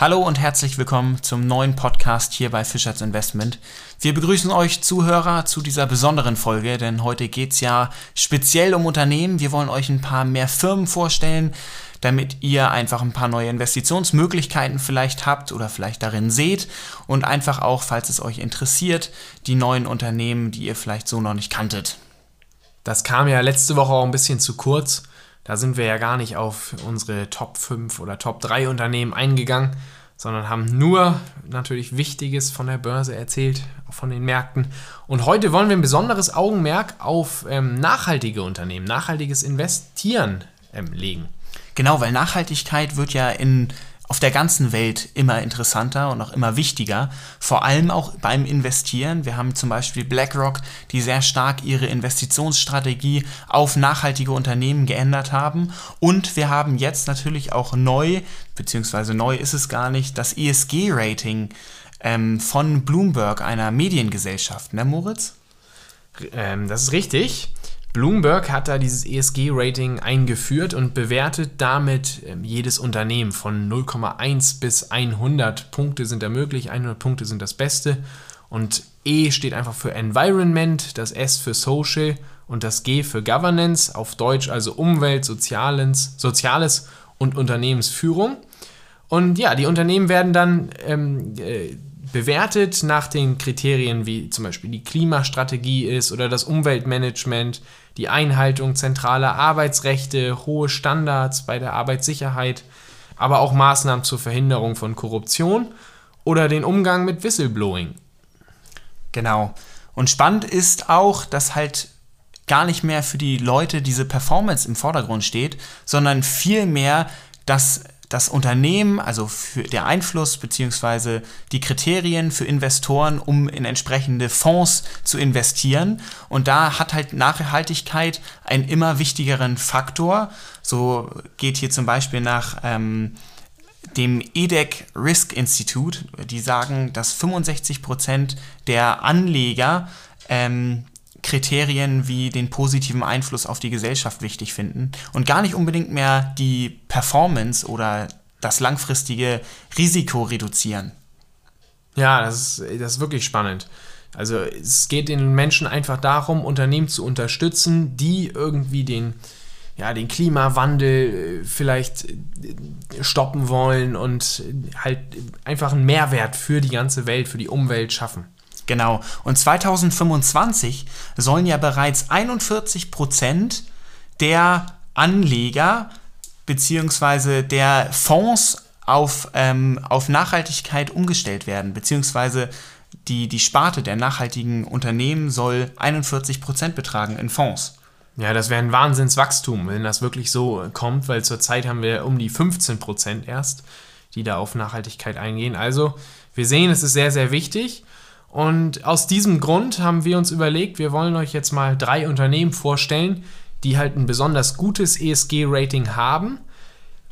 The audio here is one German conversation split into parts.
Hallo und herzlich willkommen zum neuen Podcast hier bei Fischers Investment. Wir begrüßen euch Zuhörer zu dieser besonderen Folge, denn heute geht es ja speziell um Unternehmen. Wir wollen euch ein paar mehr Firmen vorstellen, damit ihr einfach ein paar neue Investitionsmöglichkeiten vielleicht habt oder vielleicht darin seht und einfach auch, falls es euch interessiert, die neuen Unternehmen, die ihr vielleicht so noch nicht kanntet. Das kam ja letzte Woche auch ein bisschen zu kurz. Da sind wir ja gar nicht auf unsere Top 5 oder Top 3 Unternehmen eingegangen, sondern haben nur natürlich Wichtiges von der Börse erzählt, von den Märkten. Und heute wollen wir ein besonderes Augenmerk auf ähm, nachhaltige Unternehmen, nachhaltiges Investieren ähm, legen. Genau, weil Nachhaltigkeit wird ja in auf der ganzen Welt immer interessanter und auch immer wichtiger, vor allem auch beim Investieren. Wir haben zum Beispiel BlackRock, die sehr stark ihre Investitionsstrategie auf nachhaltige Unternehmen geändert haben. Und wir haben jetzt natürlich auch neu, beziehungsweise neu ist es gar nicht, das ESG-Rating ähm, von Bloomberg, einer Mediengesellschaft, ne Moritz? Ähm, das ist richtig. Bloomberg hat da dieses ESG-Rating eingeführt und bewertet damit ähm, jedes Unternehmen von 0,1 bis 100 Punkte sind da möglich, 100 Punkte sind das Beste und E steht einfach für Environment, das S für Social und das G für Governance, auf Deutsch also Umwelt, Soziales, Soziales und Unternehmensführung. Und ja, die Unternehmen werden dann ähm, äh, bewertet nach den Kriterien wie zum Beispiel die Klimastrategie ist oder das Umweltmanagement, die Einhaltung zentraler Arbeitsrechte, hohe Standards bei der Arbeitssicherheit, aber auch Maßnahmen zur Verhinderung von Korruption oder den Umgang mit Whistleblowing. Genau. Und spannend ist auch, dass halt gar nicht mehr für die Leute diese Performance im Vordergrund steht, sondern vielmehr, dass das Unternehmen, also für der Einfluss bzw. die Kriterien für Investoren, um in entsprechende Fonds zu investieren. Und da hat halt Nachhaltigkeit einen immer wichtigeren Faktor. So geht hier zum Beispiel nach ähm, dem EDEC Risk Institute, die sagen, dass 65 Prozent der Anleger ähm, Kriterien wie den positiven Einfluss auf die Gesellschaft wichtig finden und gar nicht unbedingt mehr die Performance oder das langfristige Risiko reduzieren. Ja, das ist, das ist wirklich spannend. Also es geht den Menschen einfach darum, Unternehmen zu unterstützen, die irgendwie den, ja, den Klimawandel äh, vielleicht äh, stoppen wollen und halt einfach einen Mehrwert für die ganze Welt, für die Umwelt schaffen. Genau. Und 2025 sollen ja bereits 41 Prozent der Anleger bzw. der Fonds auf, ähm, auf Nachhaltigkeit umgestellt werden, beziehungsweise die, die Sparte der nachhaltigen Unternehmen soll 41 Prozent betragen in Fonds. Ja, das wäre ein Wahnsinnswachstum, wenn das wirklich so kommt, weil zurzeit haben wir um die 15 Prozent erst, die da auf Nachhaltigkeit eingehen. Also, wir sehen, es ist sehr, sehr wichtig. Und aus diesem Grund haben wir uns überlegt, wir wollen euch jetzt mal drei Unternehmen vorstellen, die halt ein besonders gutes ESG-Rating haben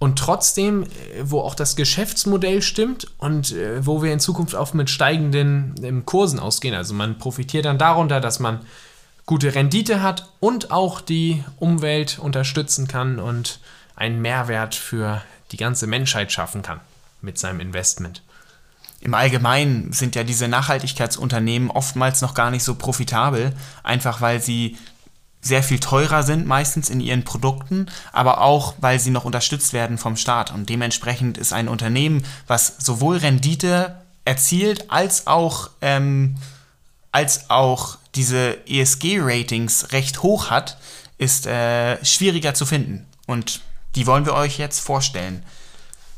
und trotzdem, äh, wo auch das Geschäftsmodell stimmt und äh, wo wir in Zukunft auch mit steigenden ähm, Kursen ausgehen. Also man profitiert dann darunter, dass man gute Rendite hat und auch die Umwelt unterstützen kann und einen Mehrwert für die ganze Menschheit schaffen kann mit seinem Investment im Allgemeinen sind ja diese Nachhaltigkeitsunternehmen oftmals noch gar nicht so profitabel, einfach weil sie sehr viel teurer sind meistens in ihren Produkten, aber auch weil sie noch unterstützt werden vom Staat. Und dementsprechend ist ein Unternehmen, was sowohl Rendite erzielt als auch, ähm, als auch diese ESG-Ratings recht hoch hat, ist äh, schwieriger zu finden. Und die wollen wir euch jetzt vorstellen.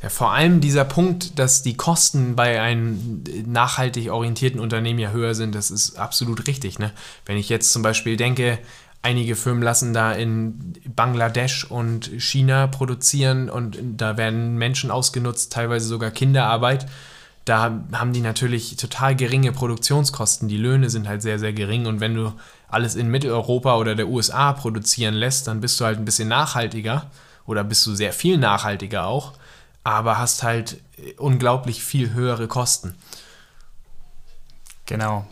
Ja, vor allem dieser Punkt, dass die Kosten bei einem nachhaltig orientierten Unternehmen ja höher sind, das ist absolut richtig. Ne? Wenn ich jetzt zum Beispiel denke, einige Firmen lassen da in Bangladesch und China produzieren und da werden Menschen ausgenutzt, teilweise sogar Kinderarbeit. Da haben die natürlich total geringe Produktionskosten. Die Löhne sind halt sehr, sehr gering. Und wenn du alles in Mitteleuropa oder der USA produzieren lässt, dann bist du halt ein bisschen nachhaltiger oder bist du sehr viel nachhaltiger auch aber hast halt unglaublich viel höhere Kosten. Genau.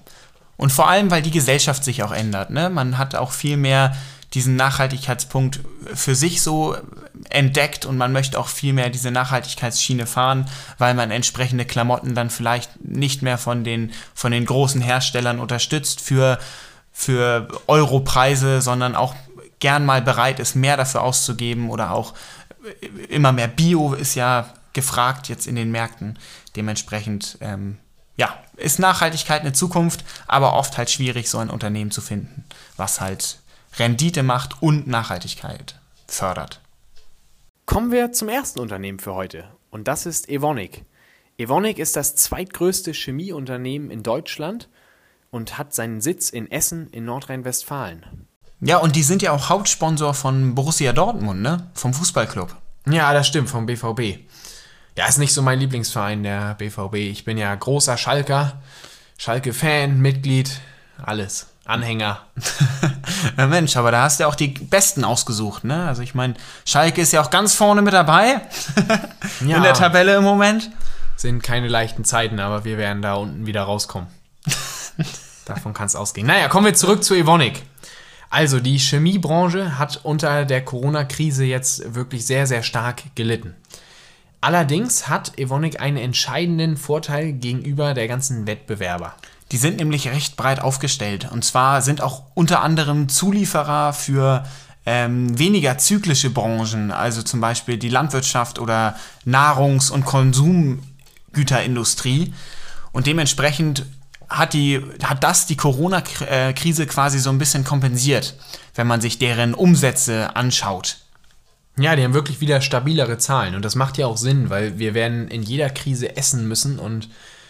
Und vor allem, weil die Gesellschaft sich auch ändert. Ne? Man hat auch viel mehr diesen Nachhaltigkeitspunkt für sich so entdeckt und man möchte auch viel mehr diese Nachhaltigkeitsschiene fahren, weil man entsprechende Klamotten dann vielleicht nicht mehr von den, von den großen Herstellern unterstützt für, für Europreise, sondern auch gern mal bereit ist, mehr dafür auszugeben oder auch immer mehr Bio ist ja gefragt jetzt in den Märkten. Dementsprechend, ähm, ja, ist Nachhaltigkeit eine Zukunft, aber oft halt schwierig, so ein Unternehmen zu finden, was halt Rendite macht und Nachhaltigkeit fördert. Kommen wir zum ersten Unternehmen für heute und das ist Evonik. Evonik ist das zweitgrößte Chemieunternehmen in Deutschland und hat seinen Sitz in Essen in Nordrhein-Westfalen. Ja, und die sind ja auch Hauptsponsor von Borussia Dortmund, ne? Vom Fußballclub. Ja, das stimmt, vom BVB. Ja, ist nicht so mein Lieblingsverein, der BVB. Ich bin ja großer Schalker, Schalke-Fan, Mitglied, alles. Anhänger. ja, Mensch, aber da hast du ja auch die Besten ausgesucht, ne? Also ich meine, Schalke ist ja auch ganz vorne mit dabei ja. in der Tabelle im Moment. Sind keine leichten Zeiten, aber wir werden da unten wieder rauskommen. Davon kann es ausgehen. Naja, kommen wir zurück zu Evonik. Also, die Chemiebranche hat unter der Corona-Krise jetzt wirklich sehr, sehr stark gelitten. Allerdings hat Evonik einen entscheidenden Vorteil gegenüber der ganzen Wettbewerber. Die sind nämlich recht breit aufgestellt. Und zwar sind auch unter anderem Zulieferer für ähm, weniger zyklische Branchen, also zum Beispiel die Landwirtschaft oder Nahrungs- und Konsumgüterindustrie. Und dementsprechend hat, die, hat das die Corona-Krise quasi so ein bisschen kompensiert, wenn man sich deren Umsätze anschaut. Ja, die haben wirklich wieder stabilere Zahlen und das macht ja auch Sinn, weil wir werden in jeder Krise essen müssen und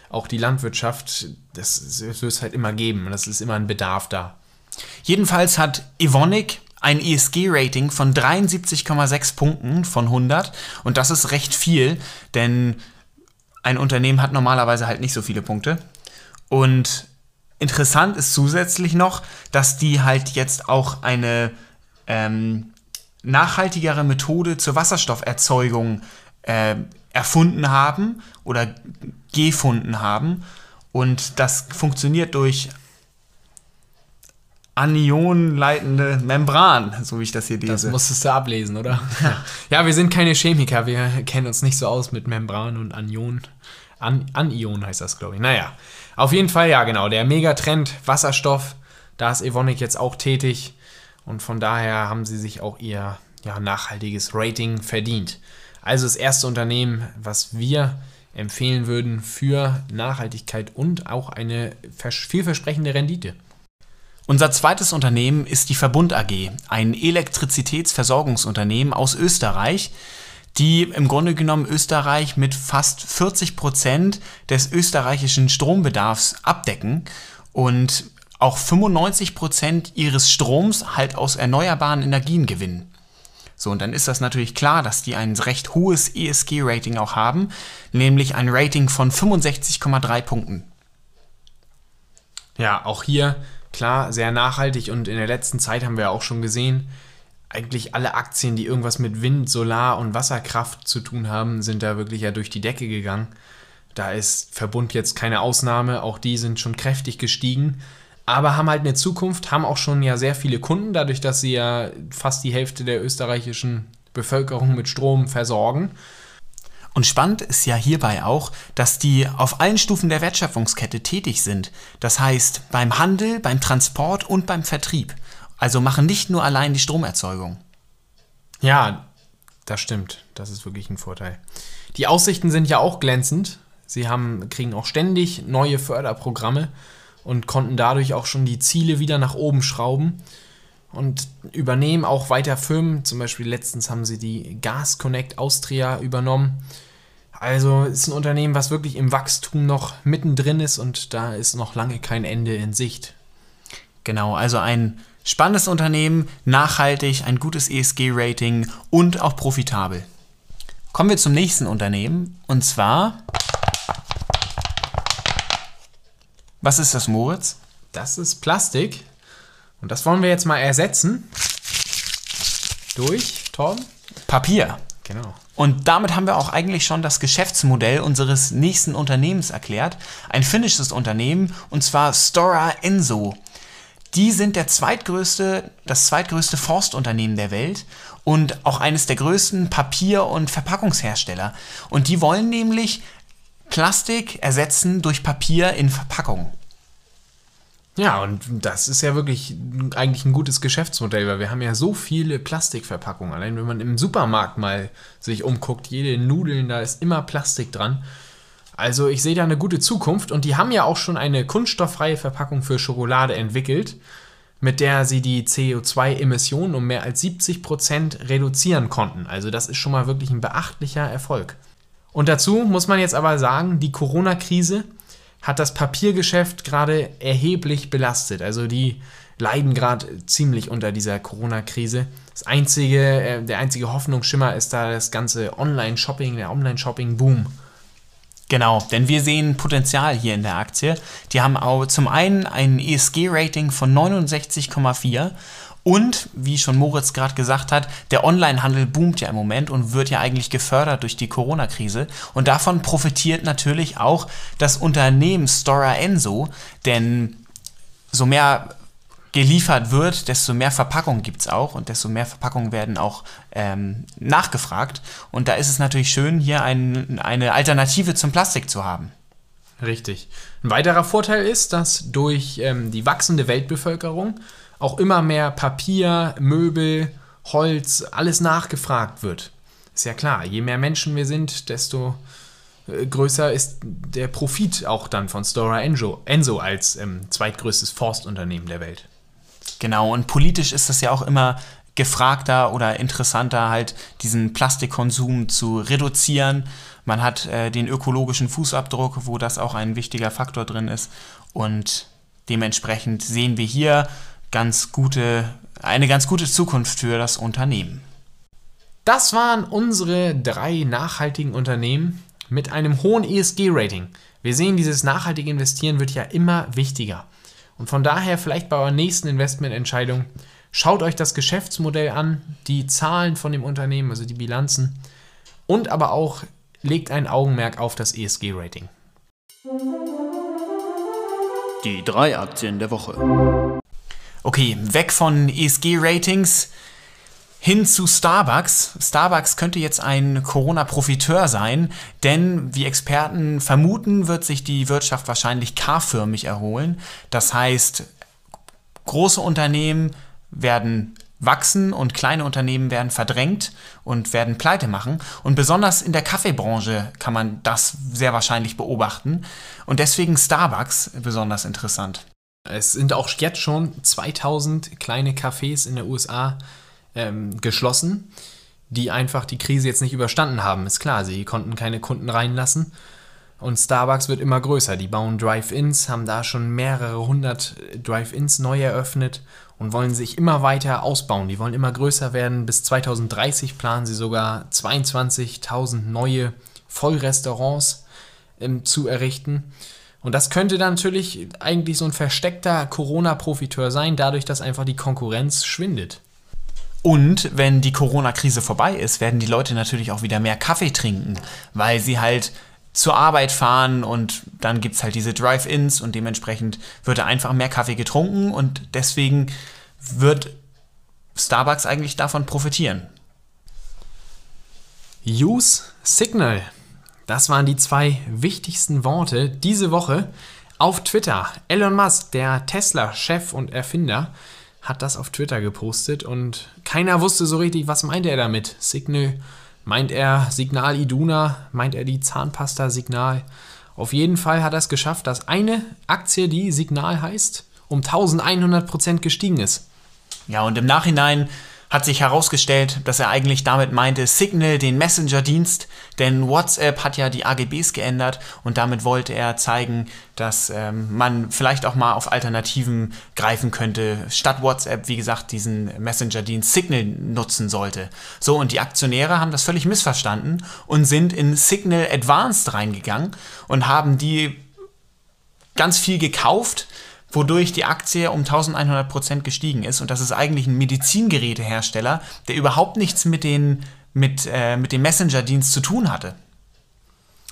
auch die Landwirtschaft, das, das wird es halt immer geben und das ist immer ein Bedarf da. Jedenfalls hat Evonik ein ESG-Rating von 73,6 Punkten von 100 und das ist recht viel, denn ein Unternehmen hat normalerweise halt nicht so viele Punkte. Und interessant ist zusätzlich noch, dass die halt jetzt auch eine ähm, nachhaltigere Methode zur Wasserstofferzeugung äh, erfunden haben oder gefunden haben. Und das funktioniert durch anionenleitende Membran, so wie ich das hier lese. Das musstest du ablesen, oder? ja, wir sind keine Chemiker, wir kennen uns nicht so aus mit Membran und Anion. An Anion heißt das, glaube ich. Naja, auf jeden Fall, ja, genau. Der Megatrend Wasserstoff, da ist Evonik jetzt auch tätig. Und von daher haben sie sich auch ihr ja, nachhaltiges Rating verdient. Also das erste Unternehmen, was wir empfehlen würden für Nachhaltigkeit und auch eine vielversprechende Rendite. Unser zweites Unternehmen ist die Verbund AG, ein Elektrizitätsversorgungsunternehmen aus Österreich, die im Grunde genommen Österreich mit fast 40 Prozent des österreichischen Strombedarfs abdecken und auch 95 Prozent ihres Stroms halt aus erneuerbaren Energien gewinnen. So, und dann ist das natürlich klar, dass die ein recht hohes ESG-Rating auch haben, nämlich ein Rating von 65,3 Punkten. Ja, auch hier klar sehr nachhaltig und in der letzten Zeit haben wir auch schon gesehen, eigentlich alle Aktien, die irgendwas mit Wind, Solar und Wasserkraft zu tun haben, sind da wirklich ja durch die Decke gegangen. Da ist Verbund jetzt keine Ausnahme, auch die sind schon kräftig gestiegen, aber haben halt eine Zukunft, haben auch schon ja sehr viele Kunden, dadurch, dass sie ja fast die Hälfte der österreichischen Bevölkerung mit Strom versorgen. Und spannend ist ja hierbei auch, dass die auf allen Stufen der Wertschöpfungskette tätig sind. Das heißt beim Handel, beim Transport und beim Vertrieb. Also machen nicht nur allein die Stromerzeugung. Ja, das stimmt. Das ist wirklich ein Vorteil. Die Aussichten sind ja auch glänzend. Sie haben, kriegen auch ständig neue Förderprogramme und konnten dadurch auch schon die Ziele wieder nach oben schrauben und übernehmen auch weiter Firmen. Zum Beispiel letztens haben sie die Gas Connect Austria übernommen. Also ist ein Unternehmen, was wirklich im Wachstum noch mittendrin ist und da ist noch lange kein Ende in Sicht. Genau, also ein Spannendes Unternehmen, nachhaltig, ein gutes ESG-Rating und auch profitabel. Kommen wir zum nächsten Unternehmen und zwar. Was ist das, Moritz? Das ist Plastik und das wollen wir jetzt mal ersetzen durch, Tom? Papier. Genau. Und damit haben wir auch eigentlich schon das Geschäftsmodell unseres nächsten Unternehmens erklärt. Ein finnisches Unternehmen und zwar Stora Enso. Die sind der zweitgrößte, das zweitgrößte Forstunternehmen der Welt und auch eines der größten Papier- und Verpackungshersteller. Und die wollen nämlich Plastik ersetzen durch Papier in Verpackungen. Ja, und das ist ja wirklich eigentlich ein gutes Geschäftsmodell, weil wir haben ja so viele Plastikverpackungen. Allein wenn man im Supermarkt mal sich umguckt, jede Nudeln, da ist immer Plastik dran. Also ich sehe da eine gute Zukunft und die haben ja auch schon eine kunststofffreie Verpackung für Schokolade entwickelt, mit der sie die CO2-Emissionen um mehr als 70 Prozent reduzieren konnten. Also das ist schon mal wirklich ein beachtlicher Erfolg. Und dazu muss man jetzt aber sagen, die Corona-Krise hat das Papiergeschäft gerade erheblich belastet. Also die leiden gerade ziemlich unter dieser Corona-Krise. Das einzige, äh, der einzige Hoffnungsschimmer ist da das ganze Online-Shopping, der Online-Shopping-Boom. Genau, denn wir sehen Potenzial hier in der Aktie. Die haben auch zum einen ein ESG-Rating von 69,4 und, wie schon Moritz gerade gesagt hat, der Onlinehandel boomt ja im Moment und wird ja eigentlich gefördert durch die Corona-Krise. Und davon profitiert natürlich auch das Unternehmen Stora Enso, denn so mehr geliefert wird, desto mehr Verpackungen gibt es auch und desto mehr Verpackungen werden auch ähm, nachgefragt. Und da ist es natürlich schön, hier ein, eine Alternative zum Plastik zu haben. Richtig. Ein weiterer Vorteil ist, dass durch ähm, die wachsende Weltbevölkerung auch immer mehr Papier, Möbel, Holz, alles nachgefragt wird. Ist ja klar, je mehr Menschen wir sind, desto äh, größer ist der Profit auch dann von Stora Enso, Enso als ähm, zweitgrößtes Forstunternehmen der Welt. Genau, und politisch ist das ja auch immer gefragter oder interessanter, halt diesen Plastikkonsum zu reduzieren. Man hat äh, den ökologischen Fußabdruck, wo das auch ein wichtiger Faktor drin ist. Und dementsprechend sehen wir hier ganz gute, eine ganz gute Zukunft für das Unternehmen. Das waren unsere drei nachhaltigen Unternehmen mit einem hohen ESG-Rating. Wir sehen, dieses nachhaltige Investieren wird ja immer wichtiger. Und von daher vielleicht bei eurer nächsten Investmententscheidung schaut euch das Geschäftsmodell an, die Zahlen von dem Unternehmen, also die Bilanzen und aber auch legt ein Augenmerk auf das ESG-Rating. Die drei Aktien der Woche. Okay, weg von ESG-Ratings hin zu Starbucks. Starbucks könnte jetzt ein Corona-Profiteur sein, denn wie Experten vermuten, wird sich die Wirtschaft wahrscheinlich K-förmig erholen. Das heißt, große Unternehmen werden wachsen und kleine Unternehmen werden verdrängt und werden pleite machen. Und besonders in der Kaffeebranche kann man das sehr wahrscheinlich beobachten. Und deswegen Starbucks besonders interessant. Es sind auch jetzt schon 2000 kleine Cafés in der USA ähm, geschlossen, die einfach die Krise jetzt nicht überstanden haben. Ist klar, sie konnten keine Kunden reinlassen. Und Starbucks wird immer größer. Die bauen Drive-Ins, haben da schon mehrere hundert Drive-Ins neu eröffnet und wollen sich immer weiter ausbauen. Die wollen immer größer werden. Bis 2030 planen sie sogar 22.000 neue Vollrestaurants ähm, zu errichten. Und das könnte dann natürlich eigentlich so ein versteckter Corona-Profiteur sein, dadurch, dass einfach die Konkurrenz schwindet. Und wenn die Corona-Krise vorbei ist, werden die Leute natürlich auch wieder mehr Kaffee trinken, weil sie halt zur Arbeit fahren und dann gibt es halt diese Drive-Ins und dementsprechend wird da einfach mehr Kaffee getrunken und deswegen wird Starbucks eigentlich davon profitieren. Use Signal. Das waren die zwei wichtigsten Worte diese Woche auf Twitter. Elon Musk, der Tesla-Chef und Erfinder, hat das auf Twitter gepostet und keiner wusste so richtig, was meint er damit. Signal, meint er Signal Iduna, meint er die Zahnpasta Signal. Auf jeden Fall hat er es geschafft, dass eine Aktie, die Signal heißt, um 1100% gestiegen ist. Ja, und im Nachhinein hat sich herausgestellt, dass er eigentlich damit meinte Signal, den Messenger-Dienst, denn WhatsApp hat ja die AGBs geändert und damit wollte er zeigen, dass ähm, man vielleicht auch mal auf Alternativen greifen könnte, statt WhatsApp, wie gesagt, diesen Messenger-Dienst Signal nutzen sollte. So, und die Aktionäre haben das völlig missverstanden und sind in Signal Advanced reingegangen und haben die ganz viel gekauft, wodurch die Aktie um 1100 Prozent gestiegen ist. Und das ist eigentlich ein Medizingerätehersteller, der überhaupt nichts mit den mit, äh, mit dem Messenger-Dienst zu tun hatte.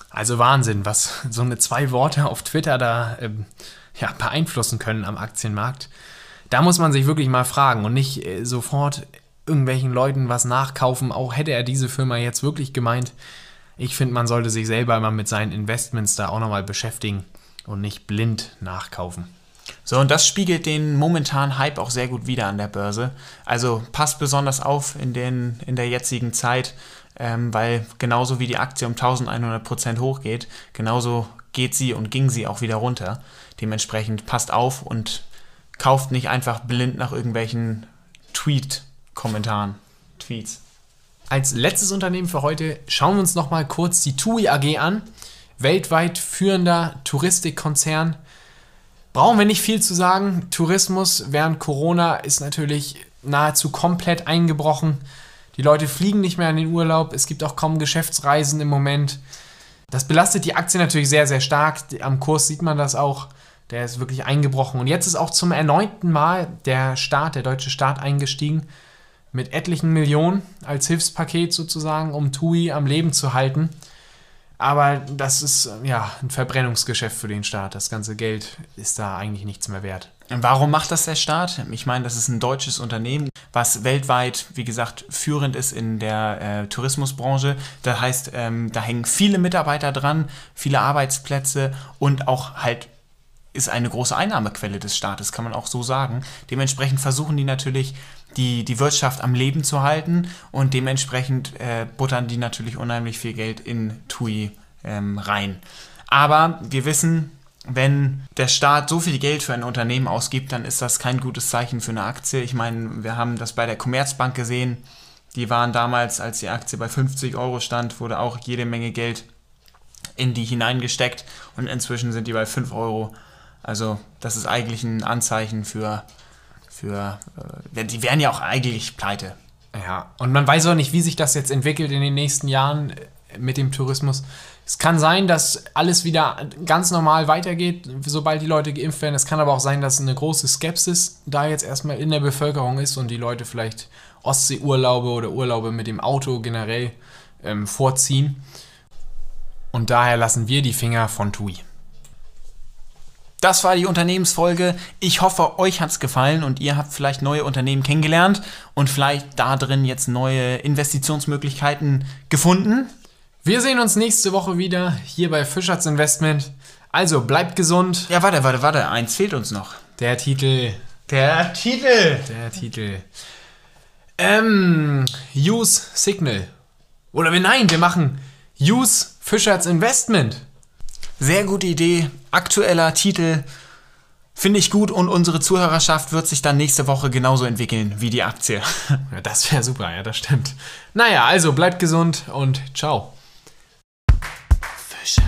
Also Wahnsinn, was so eine zwei Worte auf Twitter da ähm, ja, beeinflussen können am Aktienmarkt. Da muss man sich wirklich mal fragen und nicht äh, sofort irgendwelchen Leuten was nachkaufen. Auch hätte er diese Firma jetzt wirklich gemeint. Ich finde, man sollte sich selber mal mit seinen Investments da auch nochmal beschäftigen und nicht blind nachkaufen. So, und das spiegelt den momentanen Hype auch sehr gut wieder an der Börse. Also passt besonders auf in, den, in der jetzigen Zeit, ähm, weil genauso wie die Aktie um 1100 Prozent hochgeht, genauso geht sie und ging sie auch wieder runter. Dementsprechend passt auf und kauft nicht einfach blind nach irgendwelchen Tweet-Kommentaren, Tweets. Als letztes Unternehmen für heute schauen wir uns nochmal kurz die TUI AG an. Weltweit führender Touristikkonzern. Brauchen wir nicht viel zu sagen. Tourismus während Corona ist natürlich nahezu komplett eingebrochen. Die Leute fliegen nicht mehr in den Urlaub. Es gibt auch kaum Geschäftsreisen im Moment. Das belastet die Aktie natürlich sehr, sehr stark. Am Kurs sieht man das auch. Der ist wirklich eingebrochen. Und jetzt ist auch zum erneuten Mal der Staat, der deutsche Staat eingestiegen mit etlichen Millionen als Hilfspaket sozusagen, um TUI am Leben zu halten. Aber das ist ja ein Verbrennungsgeschäft für den Staat. Das ganze Geld ist da eigentlich nichts mehr wert. Warum macht das der Staat? Ich meine, das ist ein deutsches Unternehmen, was weltweit, wie gesagt, führend ist in der äh, Tourismusbranche. Das heißt, ähm, da hängen viele Mitarbeiter dran, viele Arbeitsplätze und auch halt ist eine große Einnahmequelle des Staates, kann man auch so sagen. Dementsprechend versuchen die natürlich, die, die Wirtschaft am Leben zu halten und dementsprechend äh, buttern die natürlich unheimlich viel Geld in TUI ähm, rein. Aber wir wissen, wenn der Staat so viel Geld für ein Unternehmen ausgibt, dann ist das kein gutes Zeichen für eine Aktie. Ich meine, wir haben das bei der Commerzbank gesehen. Die waren damals, als die Aktie bei 50 Euro stand, wurde auch jede Menge Geld in die hineingesteckt und inzwischen sind die bei 5 Euro. Also das ist eigentlich ein Anzeichen für, für äh, die wären ja auch eigentlich pleite. Ja, und man weiß auch nicht, wie sich das jetzt entwickelt in den nächsten Jahren äh, mit dem Tourismus. Es kann sein, dass alles wieder ganz normal weitergeht, sobald die Leute geimpft werden. Es kann aber auch sein, dass eine große Skepsis da jetzt erstmal in der Bevölkerung ist und die Leute vielleicht Ostseeurlaube oder Urlaube mit dem Auto generell ähm, vorziehen. Und daher lassen wir die Finger von TUI. Das war die Unternehmensfolge. Ich hoffe, euch hat es gefallen und ihr habt vielleicht neue Unternehmen kennengelernt und vielleicht da drin jetzt neue Investitionsmöglichkeiten gefunden. Wir sehen uns nächste Woche wieder hier bei Fischers Investment. Also bleibt gesund. Ja, warte, warte, warte. Eins fehlt uns noch. Der Titel. Der Titel. Der Titel. Ähm, Use Signal. Oder wir nein, wir machen Use Fischers Investment. Sehr gute Idee, aktueller Titel, finde ich gut und unsere Zuhörerschaft wird sich dann nächste Woche genauso entwickeln wie die Aktie. Ja, das wäre super, ja, das stimmt. Naja, also bleibt gesund und ciao. Fischer.